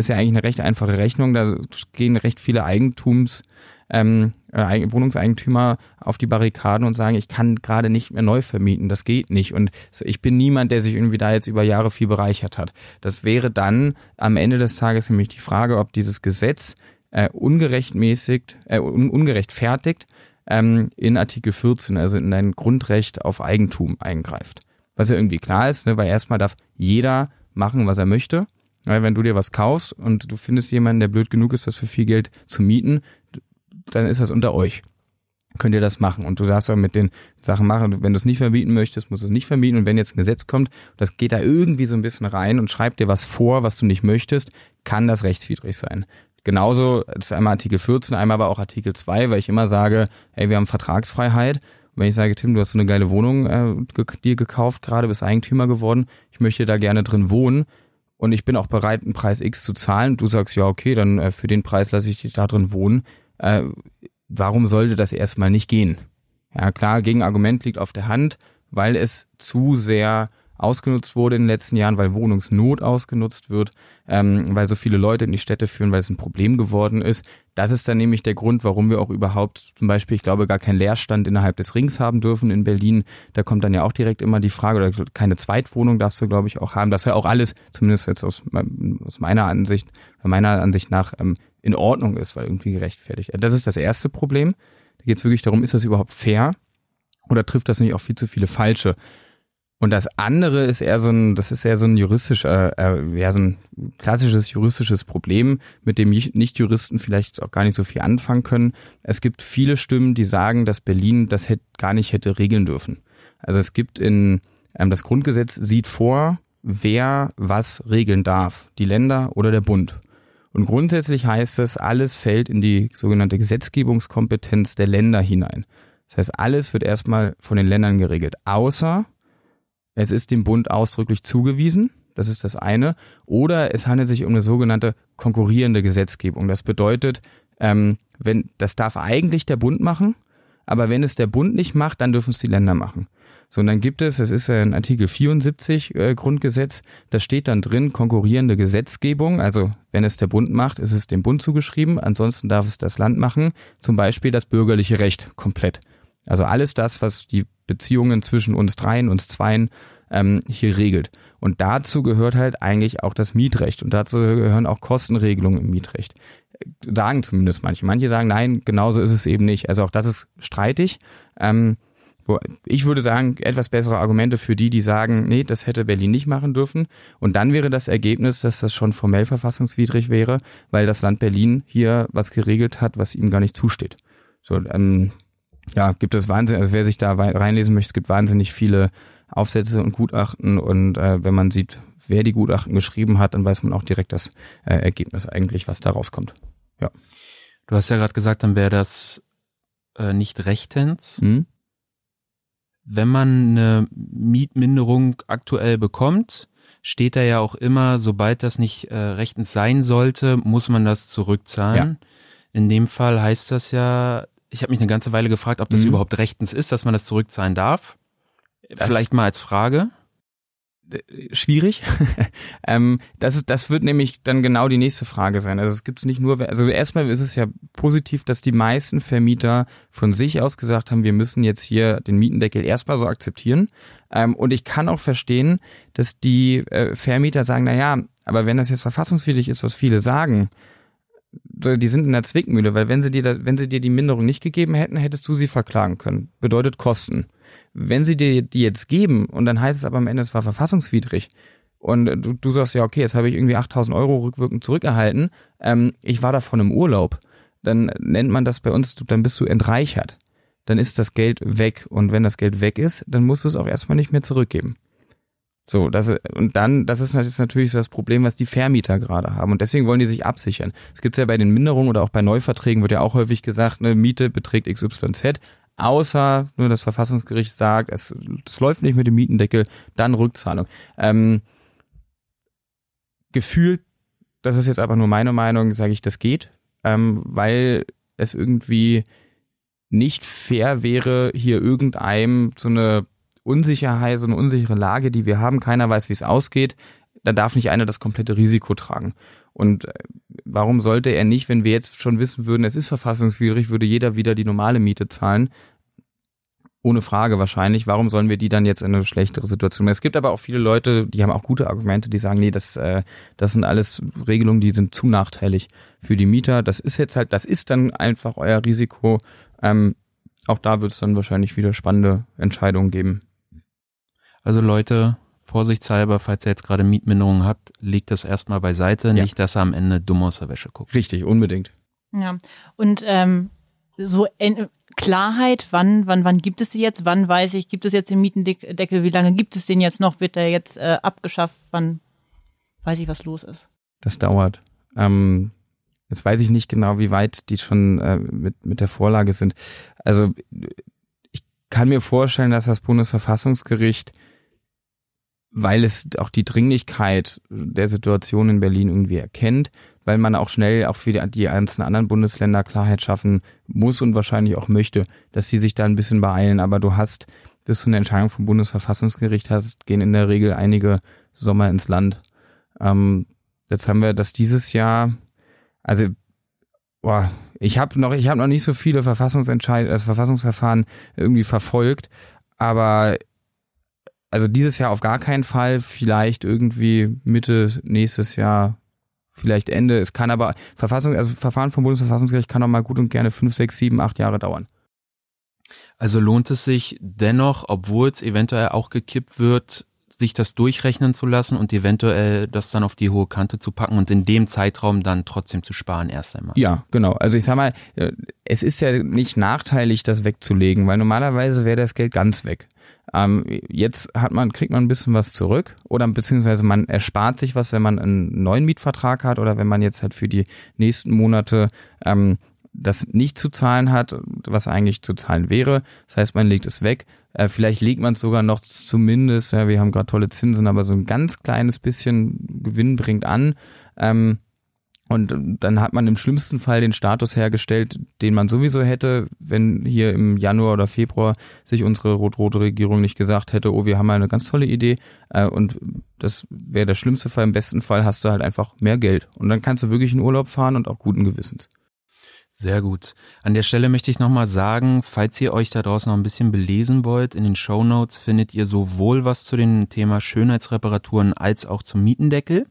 ja eigentlich eine recht einfache Rechnung. Da gehen recht viele Eigentums ähm, äh, Wohnungseigentümer auf die Barrikaden und sagen, ich kann gerade nicht mehr neu vermieten, das geht nicht. Und ich bin niemand, der sich irgendwie da jetzt über Jahre viel bereichert hat. Das wäre dann am Ende des Tages nämlich die Frage, ob dieses Gesetz äh, ungerechtmäßigt, äh, un ungerechtfertigt ähm, in Artikel 14, also in dein Grundrecht auf Eigentum eingreift. Was ja irgendwie klar ist, ne, weil erstmal darf jeder machen, was er möchte. Weil wenn du dir was kaufst und du findest jemanden, der blöd genug ist, das für viel Geld zu mieten, dann ist das unter euch. Könnt ihr das machen. Und du darfst auch mit den Sachen machen. Wenn du es nicht verbieten möchtest, musst du es nicht verbieten. Und wenn jetzt ein Gesetz kommt, das geht da irgendwie so ein bisschen rein und schreibt dir was vor, was du nicht möchtest, kann das rechtswidrig sein. Genauso, das ist einmal Artikel 14, einmal aber auch Artikel 2, weil ich immer sage, hey, wir haben Vertragsfreiheit. Und wenn ich sage, Tim, du hast so eine geile Wohnung äh, ge dir gekauft, gerade bist Eigentümer geworden, ich möchte da gerne drin wohnen und ich bin auch bereit, einen Preis X zu zahlen. Du sagst, ja, okay, dann äh, für den Preis lasse ich dich da drin wohnen. Äh, warum sollte das erstmal nicht gehen? Ja, klar, Gegenargument liegt auf der Hand, weil es zu sehr ausgenutzt wurde in den letzten Jahren, weil Wohnungsnot ausgenutzt wird, ähm, weil so viele Leute in die Städte führen, weil es ein Problem geworden ist. Das ist dann nämlich der Grund, warum wir auch überhaupt zum Beispiel, ich glaube, gar keinen Leerstand innerhalb des Rings haben dürfen in Berlin. Da kommt dann ja auch direkt immer die Frage, oder keine Zweitwohnung darfst du, glaube ich, auch haben. Das ist ja auch alles, zumindest jetzt aus, aus meiner Ansicht, meiner Ansicht nach, ähm, in Ordnung ist, weil irgendwie gerechtfertigt. Das ist das erste Problem. Da geht es wirklich darum, ist das überhaupt fair oder trifft das nicht auch viel zu viele Falsche? Und das andere ist eher so ein, das ist eher so ein juristisch, äh, ja, so ein klassisches juristisches Problem, mit dem Nicht-Juristen vielleicht auch gar nicht so viel anfangen können. Es gibt viele Stimmen, die sagen, dass Berlin das hätte, gar nicht hätte regeln dürfen. Also es gibt in, ähm, das Grundgesetz sieht vor, wer was regeln darf, die Länder oder der Bund. Und grundsätzlich heißt es, alles fällt in die sogenannte Gesetzgebungskompetenz der Länder hinein. Das heißt, alles wird erstmal von den Ländern geregelt, außer es ist dem Bund ausdrücklich zugewiesen, das ist das eine, oder es handelt sich um eine sogenannte konkurrierende Gesetzgebung. Das bedeutet, ähm, wenn das darf eigentlich der Bund machen, aber wenn es der Bund nicht macht, dann dürfen es die Länder machen. So, und dann gibt es, es ist ein Artikel 74 äh, Grundgesetz, da steht dann drin konkurrierende Gesetzgebung. Also wenn es der Bund macht, ist es dem Bund zugeschrieben, ansonsten darf es das Land machen. Zum Beispiel das bürgerliche Recht komplett. Also alles das, was die Beziehungen zwischen uns dreien, uns zweien ähm, hier regelt. Und dazu gehört halt eigentlich auch das Mietrecht und dazu gehören auch Kostenregelungen im Mietrecht. Sagen zumindest manche. Manche sagen, nein, genauso ist es eben nicht. Also auch das ist streitig. Ähm, ich würde sagen, etwas bessere Argumente für die, die sagen, nee, das hätte Berlin nicht machen dürfen. Und dann wäre das Ergebnis, dass das schon formell verfassungswidrig wäre, weil das Land Berlin hier was geregelt hat, was ihm gar nicht zusteht. So, ähm, ja, gibt es Wahnsinn, also wer sich da reinlesen möchte, es gibt wahnsinnig viele Aufsätze und Gutachten und äh, wenn man sieht, wer die Gutachten geschrieben hat, dann weiß man auch direkt das äh, Ergebnis eigentlich, was da rauskommt. Ja. Du hast ja gerade gesagt, dann wäre das äh, nicht rechtens. Hm? Wenn man eine Mietminderung aktuell bekommt, steht da ja auch immer, sobald das nicht äh, rechtens sein sollte, muss man das zurückzahlen. Ja. In dem Fall heißt das ja, ich habe mich eine ganze Weile gefragt, ob das mhm. überhaupt rechtens ist, dass man das zurückzahlen darf. Das Vielleicht mal als Frage. Schwierig. ähm, das, ist, das wird nämlich dann genau die nächste Frage sein. Also es gibt es nicht nur, also erstmal ist es ja positiv, dass die meisten Vermieter von sich aus gesagt haben, wir müssen jetzt hier den Mietendeckel erstmal so akzeptieren. Ähm, und ich kann auch verstehen, dass die äh, Vermieter sagen, na ja, aber wenn das jetzt verfassungswidrig ist, was viele sagen, die sind in der Zwickmühle, weil wenn sie dir, wenn sie dir die Minderung nicht gegeben hätten, hättest du sie verklagen können. Bedeutet Kosten. Wenn sie dir die jetzt geben und dann heißt es aber am Ende, es war verfassungswidrig und du, du sagst ja, okay, jetzt habe ich irgendwie 8000 Euro rückwirkend zurückerhalten, ähm, ich war davon im Urlaub, dann nennt man das bei uns, dann bist du entreichert. Dann ist das Geld weg und wenn das Geld weg ist, dann musst du es auch erstmal nicht mehr zurückgeben. So, das und dann, das ist natürlich so das Problem, was die Vermieter gerade haben. Und deswegen wollen die sich absichern. Es gibt ja bei den Minderungen oder auch bei Neuverträgen wird ja auch häufig gesagt, eine Miete beträgt XYZ, außer nur das Verfassungsgericht sagt, es, das läuft nicht mit dem Mietendeckel, dann Rückzahlung. Ähm, gefühlt, das ist jetzt aber nur meine Meinung, sage ich, das geht, ähm, weil es irgendwie nicht fair wäre, hier irgendeinem so eine Unsicherheit, so eine unsichere Lage, die wir haben, keiner weiß, wie es ausgeht, da darf nicht einer das komplette Risiko tragen. Und äh, warum sollte er nicht, wenn wir jetzt schon wissen würden, es ist verfassungswidrig, würde jeder wieder die normale Miete zahlen? Ohne Frage wahrscheinlich. Warum sollen wir die dann jetzt in eine schlechtere Situation? Es gibt aber auch viele Leute, die haben auch gute Argumente, die sagen, nee, das, äh, das sind alles Regelungen, die sind zu nachteilig für die Mieter. Das ist jetzt halt, das ist dann einfach euer Risiko. Ähm, auch da wird es dann wahrscheinlich wieder spannende Entscheidungen geben. Also Leute, vorsichtshalber, falls ihr jetzt gerade Mietminderungen habt, legt das erstmal beiseite, ja. nicht, dass er am Ende dumm aus der Wäsche guckt. Richtig, unbedingt. Ja, und ähm, so Klarheit, wann, wann, wann gibt es die jetzt? Wann weiß ich, gibt es jetzt den Mietendeckel? Wie lange gibt es den jetzt noch? Wird der jetzt äh, abgeschafft? Wann weiß ich, was los ist? Das dauert. Ähm, jetzt weiß ich nicht genau, wie weit die schon äh, mit, mit der Vorlage sind. Also ich kann mir vorstellen, dass das Bundesverfassungsgericht weil es auch die Dringlichkeit der Situation in Berlin irgendwie erkennt, weil man auch schnell auch für die, die einzelnen anderen Bundesländer Klarheit schaffen muss und wahrscheinlich auch möchte, dass sie sich da ein bisschen beeilen. Aber du hast bis du eine Entscheidung vom Bundesverfassungsgericht hast, gehen in der Regel einige Sommer ins Land. Ähm, jetzt haben wir das dieses Jahr, also boah, ich habe noch, ich habe noch nicht so viele Verfassungsentscheid äh, Verfassungsverfahren irgendwie verfolgt, aber also dieses Jahr auf gar keinen Fall, vielleicht irgendwie Mitte nächstes Jahr, vielleicht Ende. Es kann aber Verfassung, also Verfahren vom Bundesverfassungsgericht kann auch mal gut und gerne fünf, sechs, sieben, acht Jahre dauern. Also lohnt es sich dennoch, obwohl es eventuell auch gekippt wird, sich das durchrechnen zu lassen und eventuell das dann auf die hohe Kante zu packen und in dem Zeitraum dann trotzdem zu sparen erst einmal. Ja, genau. Also ich sag mal, äh, es ist ja nicht nachteilig, das wegzulegen, weil normalerweise wäre das Geld ganz weg. Ähm, jetzt hat man, kriegt man ein bisschen was zurück oder beziehungsweise man erspart sich was, wenn man einen neuen Mietvertrag hat oder wenn man jetzt halt für die nächsten Monate ähm, das nicht zu zahlen hat, was eigentlich zu zahlen wäre. Das heißt, man legt es weg. Äh, vielleicht legt man es sogar noch zumindest, ja, wir haben gerade tolle Zinsen, aber so ein ganz kleines bisschen Gewinn bringt an. Ähm, und dann hat man im schlimmsten Fall den Status hergestellt, den man sowieso hätte, wenn hier im Januar oder Februar sich unsere rot-rote Regierung nicht gesagt hätte, oh, wir haben mal eine ganz tolle Idee. Äh, und das wäre der schlimmste Fall. Im besten Fall hast du halt einfach mehr Geld. Und dann kannst du wirklich in Urlaub fahren und auch guten Gewissens. Sehr gut. An der Stelle möchte ich nochmal sagen, falls ihr euch da draußen noch ein bisschen belesen wollt, in den Show Notes findet ihr sowohl was zu dem Thema Schönheitsreparaturen als auch zum Mietendeckel.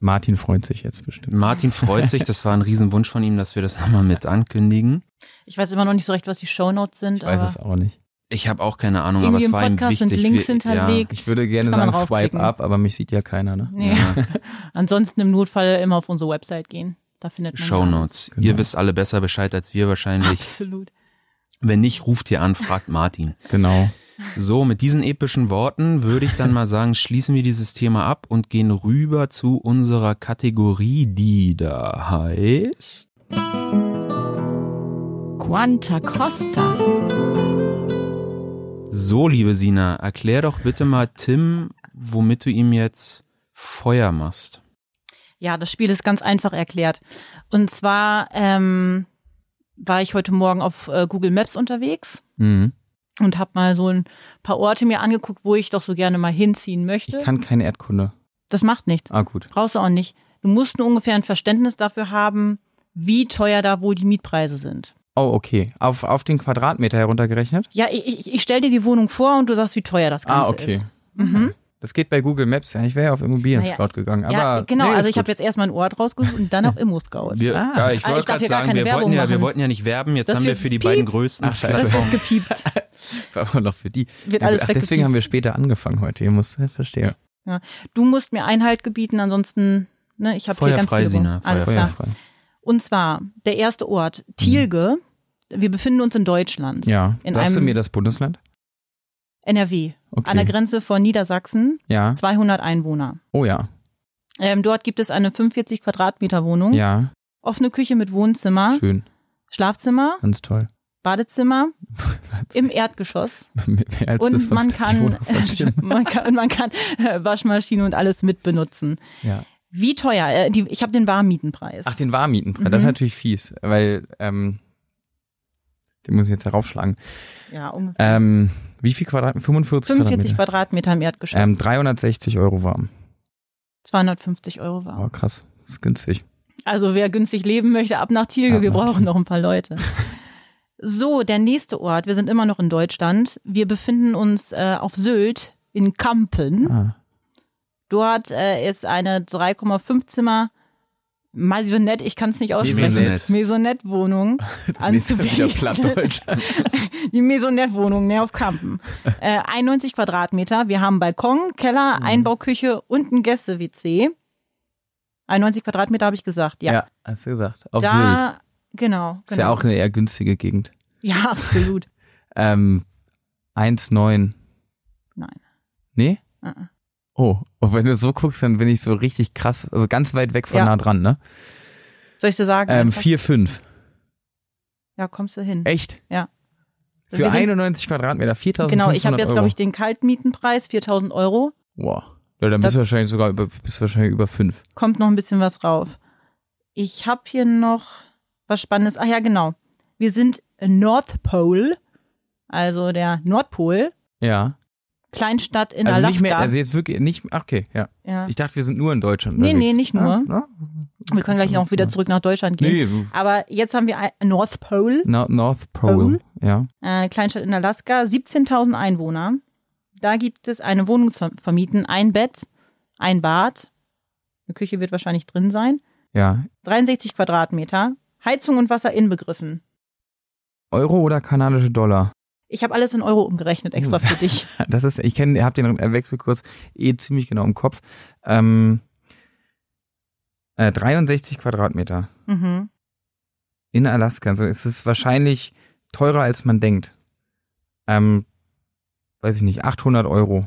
Martin freut sich jetzt bestimmt. Martin freut sich, das war ein Riesenwunsch von ihm, dass wir das nochmal mit ankündigen. Ich weiß immer noch nicht so recht, was die Shownotes sind. Ich weiß es auch nicht. Ich habe auch keine Ahnung, aber es war ihm wichtig. Sind Links hinterlegt. Ja. Ich würde gerne sagen Swipe up, aber mich sieht ja keiner. Ne? Nee. Ja. Ansonsten im Notfall immer auf unsere Website gehen. Da findet man Show Notes. Genau. Ihr wisst alle besser Bescheid als wir wahrscheinlich. Absolut. Wenn nicht, ruft ihr an, fragt Martin. genau. So, mit diesen epischen Worten würde ich dann mal sagen, schließen wir dieses Thema ab und gehen rüber zu unserer Kategorie, die da heißt Quanta Costa. So, liebe Sina, erklär doch bitte mal Tim, womit du ihm jetzt Feuer machst. Ja, das Spiel ist ganz einfach erklärt. Und zwar ähm, war ich heute Morgen auf äh, Google Maps unterwegs Mhm. Und habe mal so ein paar Orte mir angeguckt, wo ich doch so gerne mal hinziehen möchte. Ich kann keine Erdkunde. Das macht nichts. Ah, gut. Brauchst du auch nicht. Du musst nur ungefähr ein Verständnis dafür haben, wie teuer da wohl die Mietpreise sind. Oh, okay. Auf, auf den Quadratmeter heruntergerechnet? Ja, ich, ich, ich stell dir die Wohnung vor und du sagst, wie teuer das Ganze ah, okay. ist. Mhm. Das geht bei Google Maps. Ja, ich wäre ja auf Immobilien Scout Naja, gegangen. Aber ja, genau. nee, also ich habe jetzt erstmal einen Ort rausgesucht und dann auf Immo Scout. Wir, Ah. ja, ich Ah, wollte gerade sagen, keine wir wollten, Werbung ja, wir wollten ja nicht werben, jetzt Das haben wir für die piep. beiden größten Ach, scheiße. Das wird gepiept. War aber noch für die. Wird Ja, alles Ach, deswegen haben wir später angefangen heute. Ihr müsst, ja, verstehe. Du musst mir Einhalt gebieten, ansonsten, ne, ich habe hier ganz Wohnungen. Sina, Alles klar. Feuerfrei. Und zwar der erste Ort, Thielge. Wir befinden uns in Deutschland. Ja. In Sagst du mir das Bundesland? NRW. Okay. An der Grenze von Niedersachsen. ja. 200 Einwohner. Oh ja. Ähm, dort gibt es eine 45 Quadratmeter Wohnung. Ja. Offene Küche mit Wohnzimmer, Schön. Schlafzimmer, Ganz toll. Badezimmer im Erdgeschoss. Mehr als Und man kann, man kann, und man kann Waschmaschine und alles mitbenutzen. Ja. Wie teuer? Äh, die, ich habe den Warmmietenpreis. Ach, den Warmietenpreis. Das ist Mhm. natürlich fies, weil ähm, den muss ich jetzt heraufschlagen. ja, ungefähr. Ähm, wie viel Quadratmeter? 45, 45 Quadratmeter. Quadratmeter im Erdgeschoss. Ähm, 360 Euro warm. 250 Euro warm. Oh, krass. Das ist günstig. Also wer günstig leben möchte, ab nach Thielge. Ab Wir nach brauchen Thielge. noch ein paar Leute. So, der nächste Ort. Wir sind immer noch in Deutschland. Wir befinden uns äh, auf Sylt in Kampen. Ah. Dort äh, ist eine 3,5 Zimmer Maisonette, ich kann es nicht aussprechen. Maisonette. Maisonette-Wohnung anzubieten. Plattdeutsch. Die Maisonette-Wohnung, ne, auf Kampen. Äh, 91 Quadratmeter. Wir haben Balkon, Keller, Mhm. Einbauküche und ein Gäste-WC. 91 Quadratmeter habe ich gesagt, ja. ja, hast du gesagt. Auf Sylt. da, genau, genau. Ist ja auch eine eher günstige Gegend. ja, absolut. Ähm, 1,9. Nein. Nee? Uh-uh. Oh, und wenn du so guckst, dann bin ich so richtig krass, also ganz weit weg von Ja. nah dran, ne? Soll ich dir sagen? Ähm, einfach? 4,5. Ja, kommst du hin. Echt? Ja. Für sind- 91 Quadratmeter, 4.500 Genau, ich habe jetzt, glaube ich, den Kaltmietenpreis, 4000 Euro. Wow. Ja, dann bist du wahrscheinlich sogar über, bist wahrscheinlich über 5. Kommt noch ein bisschen was rauf. Ich habe hier noch was Spannendes. Ach ja, genau. Wir sind North Pole, also der Nordpol. Ja. Kleinstadt in also Alaska. nicht mehr, also jetzt wirklich nicht, okay, ja. ja. Ich dachte, wir sind nur in Deutschland. Nee, unterwegs. nee, nicht nur. Ja, Wir können gleich noch wieder zurück nach Deutschland gehen. Nee, Aber jetzt haben wir North Pole, No, North Pole. Pole? Ja. eine Kleinstadt in Alaska, 17.000 Einwohner. Da gibt es eine Wohnung zu vermieten, ein Bett, ein Bad, eine Küche wird wahrscheinlich drin sein, Ja. 63 Quadratmeter, Heizung und Wasser inbegriffen. Euro oder kanadische Dollar? Ich habe alles in Euro umgerechnet, extra für dich. Das ist, ich kenne, ihr habt den Wechselkurs eh ziemlich genau im Kopf. Ähm, äh, 63 Quadratmeter Mhm. in Alaska. Also es ist wahrscheinlich teurer als man denkt. Ähm, weiß ich nicht, 800 Euro.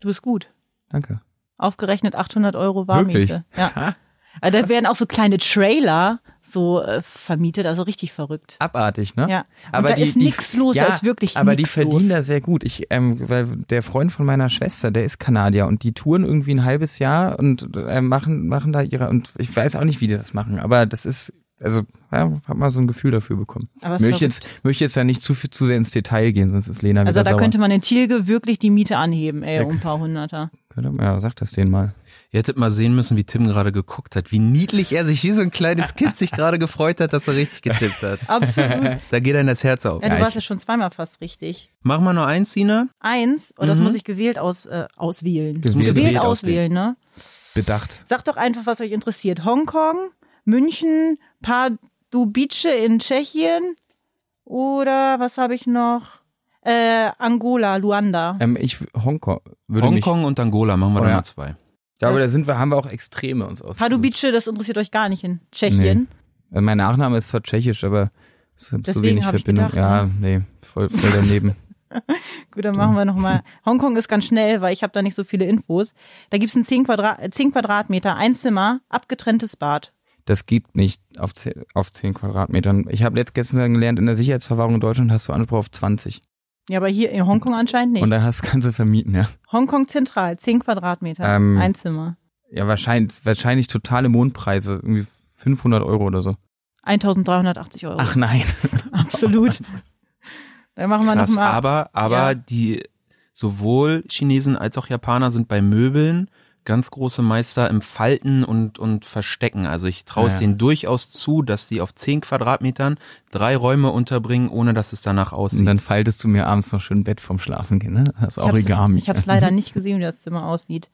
Du bist gut. Danke. Aufgerechnet 800 Euro Warmiete. Ja. Also da werden auch so kleine Trailer so äh, vermietet, also richtig verrückt. Abartig, ne? Ja. Und Aber da die- ist nichts los, ja, da ist wirklich Aber die verdienen los. da sehr gut. Ich, ähm, weil der Freund von meiner Schwester, der ist Kanadier und die touren irgendwie ein halbes Jahr und äh, machen, machen da ihre, und ich weiß auch nicht, wie die das machen, aber das ist, also, ja, hab mal so ein Gefühl dafür bekommen. Aber Möchte jetzt, möchte jetzt da nicht zu viel, zu sehr ins Detail gehen, sonst ist Lena Also wieder da sauer. könnte man in Tilge wirklich die Miete anheben, ey, Ja. um ein paar Hunderter. Könnte man- Ja, sag das denen mal. Ihr hättet mal sehen müssen, wie Tim gerade geguckt hat, wie niedlich er sich wie so ein kleines Kind sich gerade gefreut hat, dass er richtig getippt hat. Absolut. Da geht einem das Herz auf. Ja, du warst ja schon zweimal fast richtig. Mach mal nur eins, Sina. Eins, und das Mhm. muss ich gewählt aus, äh, auswählen. Das musst du gewählt gewählt auswählen, ne? Bedacht. Sagt doch einfach, was euch interessiert. Hongkong, München, Pardubice in Tschechien oder was habe ich noch? Äh, Angola, Luanda. Ähm, ich, Hongkong, würde mich, Hongkong und Angola machen wir Oh, dann ja. mal zwei. Ja, aber Das- da sind wir, haben wir auch Extreme uns aus. Pardubice, das interessiert euch gar nicht in Tschechien. Äh, Mein Nachname ist zwar tschechisch, aber es hat so wenig ich Verbindung. gedacht, ja, ne? nee, voll, voll daneben. Gut, dann machen wir nochmal. Hongkong ist ganz schnell, weil ich habe da nicht so viele Infos. Da gibt's ein 10, Quadrat, äh, 10 Quadratmeter, ein Zimmer, abgetrenntes Bad. Das geht nicht auf 10, auf 10 Quadratmetern. Ich habe letzt gestern gelernt, in der Sicherheitsverwahrung in Deutschland hast du Anspruch auf 20. Ja, aber hier in Hongkong anscheinend nicht. Und da hast kannst du vermieten, ja. Hongkong zentral, 10 Quadratmeter, Ähm, ein Zimmer. Ja, wahrscheinlich, wahrscheinlich totale Mondpreise, irgendwie 500 Euro oder so. 1380 Euro. Ach nein. Absolut. Dann machen wir Krass, nochmal. aber, aber Ja. die sowohl Chinesen als auch Japaner sind bei Möbeln ganz große Meister im Falten und, und Verstecken. Also ich traue es Ja. denen durchaus zu, dass die auf 10 Quadratmetern drei Räume unterbringen, ohne dass es danach Und aussieht. dann faltest du mir abends noch schön ein Bett vom Schlafen gehen, ne? Das ist Ich hab's- Origami. Ich habe es leider nicht gesehen, wie das Zimmer aussieht.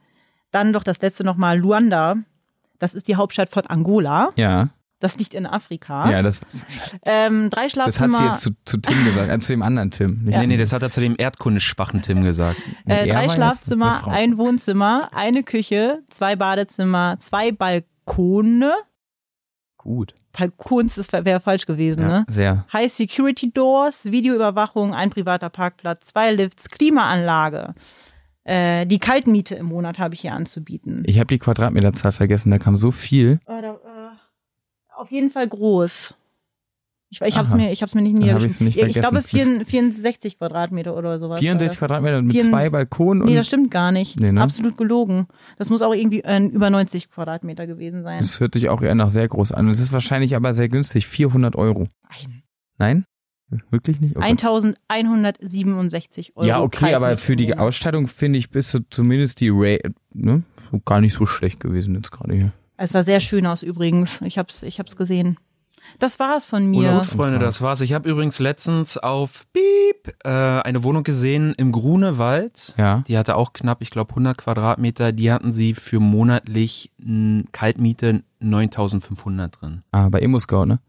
Dann doch das letzte nochmal Luanda. Das ist die Hauptstadt von Angola. Ja, Das liegt in Afrika. ja, das, Ähm, drei das Schlafzimmer. hat sie jetzt zu, zu Tim gesagt, äh, zu dem anderen Tim. Nicht Ja. nee, nee, das hat er zu dem erdkundeschwachen Tim gesagt. Äh, drei Schlafzimmer, ein Wohnzimmer, eine Küche, zwei Badezimmer, zwei Balkone. Gut. Balkons, das wäre falsch gewesen, Ja, ne? sehr. High Security Doors, Videoüberwachung, ein privater Parkplatz, zwei Lifts, Klimaanlage. Äh, die Kaltmiete im Monat habe ich hier anzubieten. Ich habe die Quadratmeterzahl vergessen, da kam so viel. Oh, da, auf jeden Fall groß. Ich, ich habe es mir, ich hab's mir nicht niedergeschrieben. Ich, ich glaube vergessen. 64, 64 Quadratmeter oder sowas. war 64 das. Quadratmeter mit Vier- zwei Balkonen und Nee, das stimmt gar nicht. Nee, ne? Absolut gelogen. Das muss auch irgendwie äh, über 90 Quadratmeter gewesen sein. das hört sich auch eher nach sehr groß an. Es ist wahrscheinlich aber sehr günstig, 400 Euro. Ein- Nein? Wirklich nicht? Oh Gott. 1167 Euro. ja, okay, aber für die. Ausstattung finde ich, bist du zumindest die Ray, ne? So Gar nicht so schlecht gewesen jetzt gerade hier. Es sah sehr schön aus übrigens. Ich hab's, ich hab's gesehen. Das war's von mir. Gut, Freunde, das war's. Ich habe übrigens letztens auf Piep äh, eine Wohnung gesehen im Grunewald. Ja. Die hatte auch knapp, ich glaube, 100 Quadratmeter. Die hatten sie für monatlich mh, Kaltmiete 9500 drin. Ah, bei Immo-Scout, ne?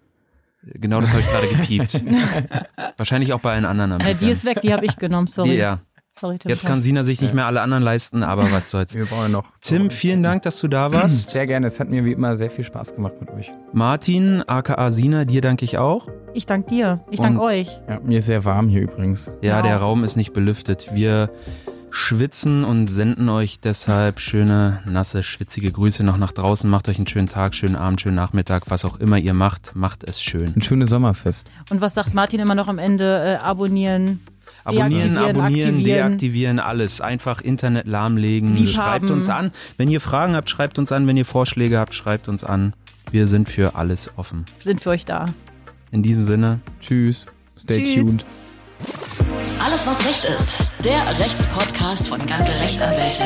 Genau das habe ich gerade gepiept. Wahrscheinlich auch bei allen anderen Äh, die ist weg, die habe ich genommen, sorry. Ja, sorry Tim. jetzt kann Sina sich nicht mehr alle anderen leisten, aber was soll's. Wir brauchen noch. Tim, vielen Dank, dass du da warst. Sehr gerne, es hat mir wie immer sehr viel Spaß gemacht mit euch. Martin, aka Sina, dir danke ich auch. ich danke dir. Ich danke euch. Ja, mir ist sehr warm hier übrigens. Ja, Ja. der Raum ist nicht belüftet. Wir schwitzen und senden euch deshalb schöne, nasse, schwitzige Grüße noch nach draußen. Macht euch einen schönen Tag, schönen Abend, schönen Nachmittag, was auch immer ihr macht, macht es schön. Ein schönes Sommerfest. Und was sagt Martin immer noch am Ende? Äh, abonnieren. Abonnieren, Deaktivieren, abonnieren, aktivieren. deaktivieren, alles. Einfach Internet lahmlegen. Lieb schreibt haben. uns an. Wenn ihr Fragen habt, schreibt uns an. Wenn ihr Vorschläge habt, schreibt uns an. Wir sind für alles offen. Sind für euch da. In diesem Sinne, Tschüss. Stay Tschüss. tuned. Alles, was Recht ist. Der Rechtspodcast von ganze Rechtsanwälte.